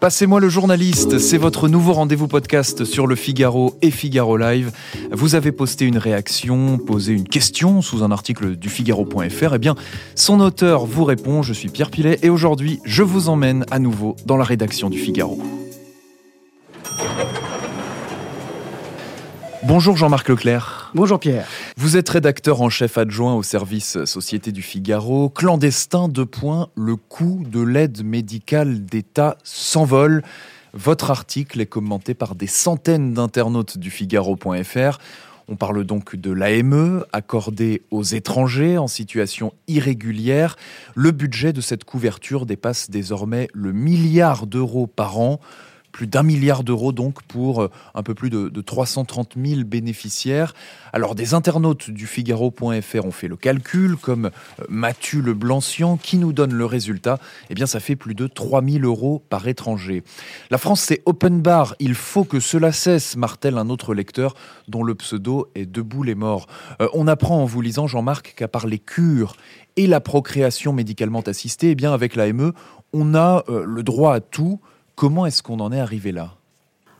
Passez-moi le journaliste, c'est votre nouveau rendez-vous podcast sur le Figaro et Figaro Live. Vous avez posté une réaction, posé une question sous un article du Figaro.fr. Eh bien, son auteur vous répond, je suis Pierre Pilet et aujourd'hui, je vous emmène à nouveau dans la rédaction du Figaro. Bonjour Jean-Marc Leclerc. Bonjour Pierre. Vous êtes rédacteur en chef adjoint au service Société du Figaro. Clandestin, de points, le coût de l'aide médicale d'État s'envole. Votre article est commenté par des centaines d'internautes du Figaro.fr. On parle donc de l'AME accordée aux étrangers en situation irrégulière. Le budget de cette couverture dépasse désormais le milliard d'euros par an plus d'un milliard d'euros donc pour euh, un peu plus de, 330 000 bénéficiaires. Alors des internautes du Figaro.fr ont fait le calcul, comme euh, Mathieu Le Blancian, qui nous donne le résultat. Eh bien, ça fait plus de 3 000 euros par étranger. La France, c'est open bar. Il faut que cela cesse, martèle un autre lecteur dont le pseudo est Debout les morts. Euh, on apprend en vous lisant, Jean-Marc, qu'à part les cures et la procréation médicalement assistée, eh bien, avec l'AME, on a le droit à tout Comment est-ce qu'on en est arrivé là?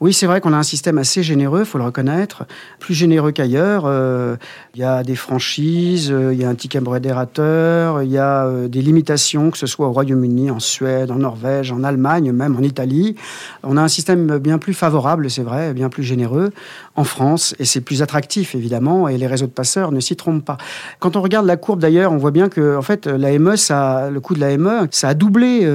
Oui, c'est vrai qu'on a un système assez généreux, faut le reconnaître, plus généreux qu'ailleurs. Euh, il y a des franchises, euh, il y a un ticket modérateur, il y a euh, des limitations, que ce soit au Royaume-Uni, en Suède, en Norvège, en Allemagne, même en Italie. On a un système bien plus favorable, c'est vrai, bien plus généreux en France, et c'est plus attractif, évidemment, et les réseaux de passeurs ne s'y trompent pas. Quand on regarde la courbe, d'ailleurs, on voit bien que, en fait, l'AME, le coût de l'AME, ça a doublé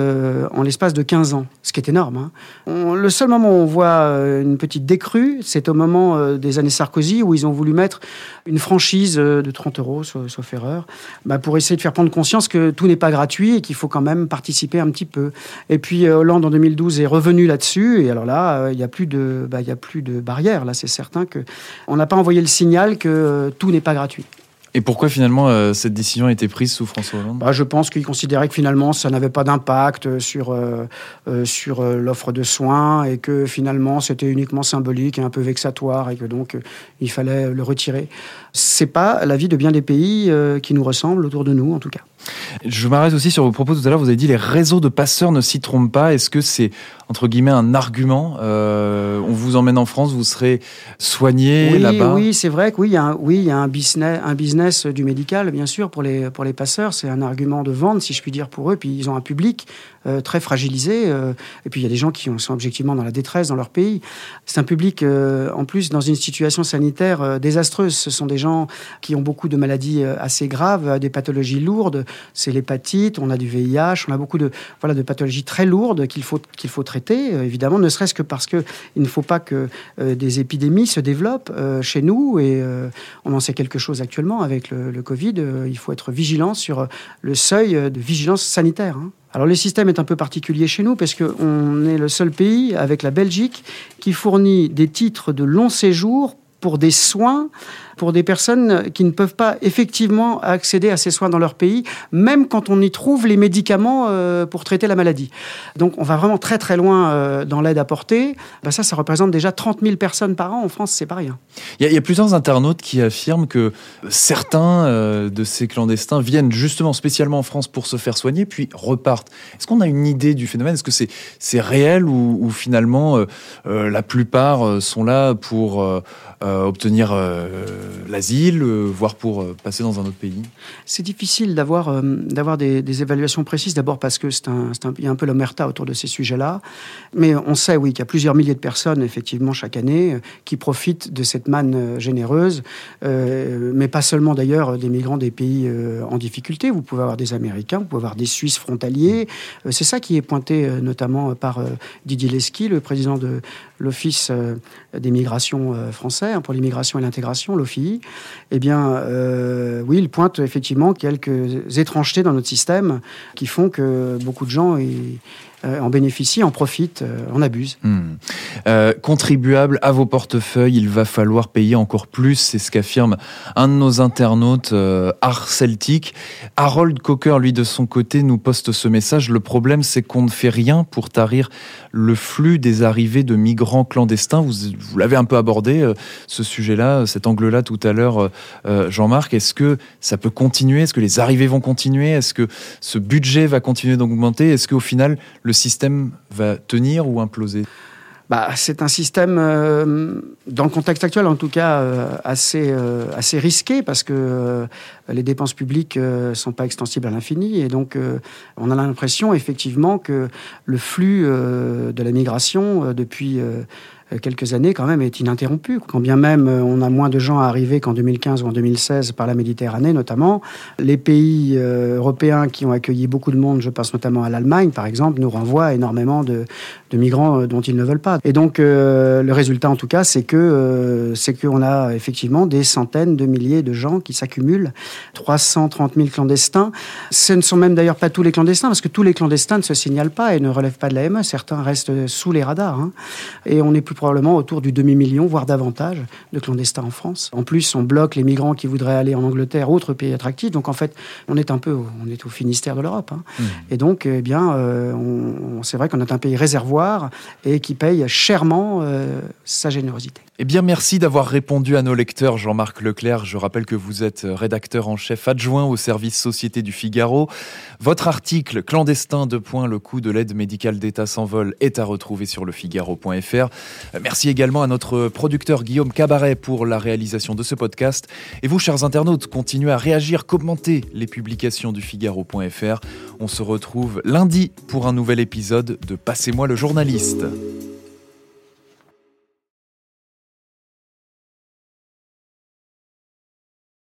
en l'espace de 15 ans, ce qui est énorme. Hein. le seul moment où on voit euh, une petite décrue. C'est au moment euh, des années Sarkozy où ils ont voulu mettre une franchise euh, de 30 euros, sauf, erreur, bah, pour essayer de faire prendre conscience que tout n'est pas gratuit et qu'il faut quand même participer un petit peu. Et puis Hollande en 2012 est revenu là-dessus. Et alors là, il n'y a plus de, bah, il a plus de barrière. Là, c'est certain que on n'a pas envoyé le signal que tout n'est pas gratuit. Et pourquoi finalement euh, cette décision a été prise sous François Hollande bah, Je pense qu'il considérait que finalement ça n'avait pas d'impact sur, euh, euh, sur l'offre de soins et que finalement c'était uniquement symbolique et un peu vexatoire et que donc il fallait le retirer. C'est pas la vie de bien des pays qui nous ressemblent autour de nous en tout cas. Je m'arrête aussi sur vos propos tout à l'heure. Vous avez dit les réseaux de passeurs ne s'y trompent pas. Est-ce que c'est entre guillemets un argument euh, On vous emmène en France, vous serez soigné là-bas? Oui, c'est vrai que oui, il y a un, oui, il y a un business, un business du médical, bien sûr, pour les pour les passeurs. C'est un argument de vente, si je puis dire, pour eux. Puis ils ont un public euh, très fragilisé. Euh, et puis il y a des gens qui sont objectivement dans la détresse dans leur pays. C'est un public, en plus, dans une situation sanitaire désastreuse. Ce sont des gens qui ont beaucoup de maladies assez graves, des pathologies lourdes c'est l'hépatite, on a du VIH, on a beaucoup de, voilà, de pathologies très lourdes qu'il faut, qu'il faut traiter, euh, évidemment, ne serait-ce que parce qu'il ne faut pas que euh, des épidémies se développent euh, chez nous, et on en sait quelque chose actuellement avec le, Covid, il faut être vigilant sur le seuil de vigilance sanitaire. Hein. Alors le système est un peu particulier chez nous parce qu'on est le seul pays avec la Belgique qui fournit des titres de long séjour pour des soins pour des personnes qui ne peuvent pas effectivement accéder à ces soins dans leur pays, même quand on y trouve les médicaments euh, pour traiter la maladie. Donc on va vraiment très très loin euh, dans l'aide apportée. Ben ça, ça représente déjà 30 000 personnes par an en France, c'est pas rien. Il y, a plusieurs internautes qui affirment que certains euh, de ces clandestins viennent justement spécialement en France pour se faire soigner, puis repartent. Est-ce qu'on a une idée du phénomène? Est-ce que c'est réel ou finalement la plupart sont là pour obtenir l'asile, euh, voire pour euh, passer dans un autre pays C'est difficile d'avoir euh, d'avoir des, évaluations précises, d'abord parce que y a un peu l'omerta autour de ces sujets-là. Mais on sait, oui, qu'il y a plusieurs milliers de personnes, effectivement, chaque année, qui profitent de cette manne généreuse, mais pas seulement d'ailleurs des migrants des pays en difficulté. Vous pouvez avoir des Américains, vous pouvez avoir des Suisses frontaliers. c'est ça qui est pointé notamment par Didier Lesky, le président de l'Office des migrations français, hein, pour l'immigration et l'intégration, l'OFII eh bien, euh, oui, il pointe effectivement quelques étrangetés dans notre système qui font que beaucoup de gens en bénéficient, en profitent, en abusent. Hmm. contribuable à vos portefeuilles, il va falloir payer encore plus, c'est ce qu'affirme un de nos internautes, Art Celtic. Harold Cocker, lui, de son côté, nous poste ce message. Le problème, c'est qu'on ne fait rien pour tarir le flux des arrivées de migrants clandestins. Vous, vous l'avez un peu abordé, ce sujet-là, cet angle-là tout à l'heure, Jean-Marc. Est-ce que ça peut continuer? Est-ce que les arrivées vont continuer? Est-ce que ce budget va continuer d'augmenter? Est-ce qu'au final, le système va tenir ou imploser bah, c'est un système, euh, dans le contexte actuel en tout cas, euh, assez, euh, assez risqué parce que les dépenses publiques ne sont pas extensibles à l'infini. Et donc, on a l'impression effectivement que le flux de la migration depuis quelques années quand même est ininterrompue. Quand bien même euh, on a moins de gens à arriver qu'en 2015 ou en 2016 par la Méditerranée notamment, les pays euh, européens qui ont accueilli beaucoup de monde, je pense notamment à l'Allemagne par exemple, nous renvoient énormément de, migrants dont ils ne veulent pas. Et donc le résultat en tout cas, c'est que c'est qu'on a effectivement des centaines de milliers de gens qui s'accumulent, 330 000 clandestins. Ce ne sont même d'ailleurs pas tous les clandestins parce que tous les clandestins ne se signalent pas et ne relèvent pas de la ME. Certains restent sous les radars. Hein. Et on est plus probablement autour du demi-million, voire davantage, de clandestins en France. En plus, on bloque les migrants qui voudraient aller en Angleterre, autre pays attractif. Donc en fait, on est un peu, on est au Finistère de l'Europe. Hein. Mmh. Et donc, eh bien, euh, on, c'est vrai qu'on est un pays réservoir et qui paye chèrement euh, sa générosité. Eh bien, merci d'avoir répondu à nos lecteurs, Jean-Marc Leclerc. Je rappelle que vous êtes rédacteur en chef adjoint au service Société du Figaro. Votre article Clandestin de points, le coût de l'aide médicale d'État s'envole est à retrouver sur lefigaro.fr. Merci également à notre producteur Guillaume Cabaret pour la réalisation de ce podcast. Et vous, chers internautes, continuez à réagir, commenter les publications du Figaro.fr. On se retrouve lundi pour un nouvel épisode de Passez-moi le journaliste.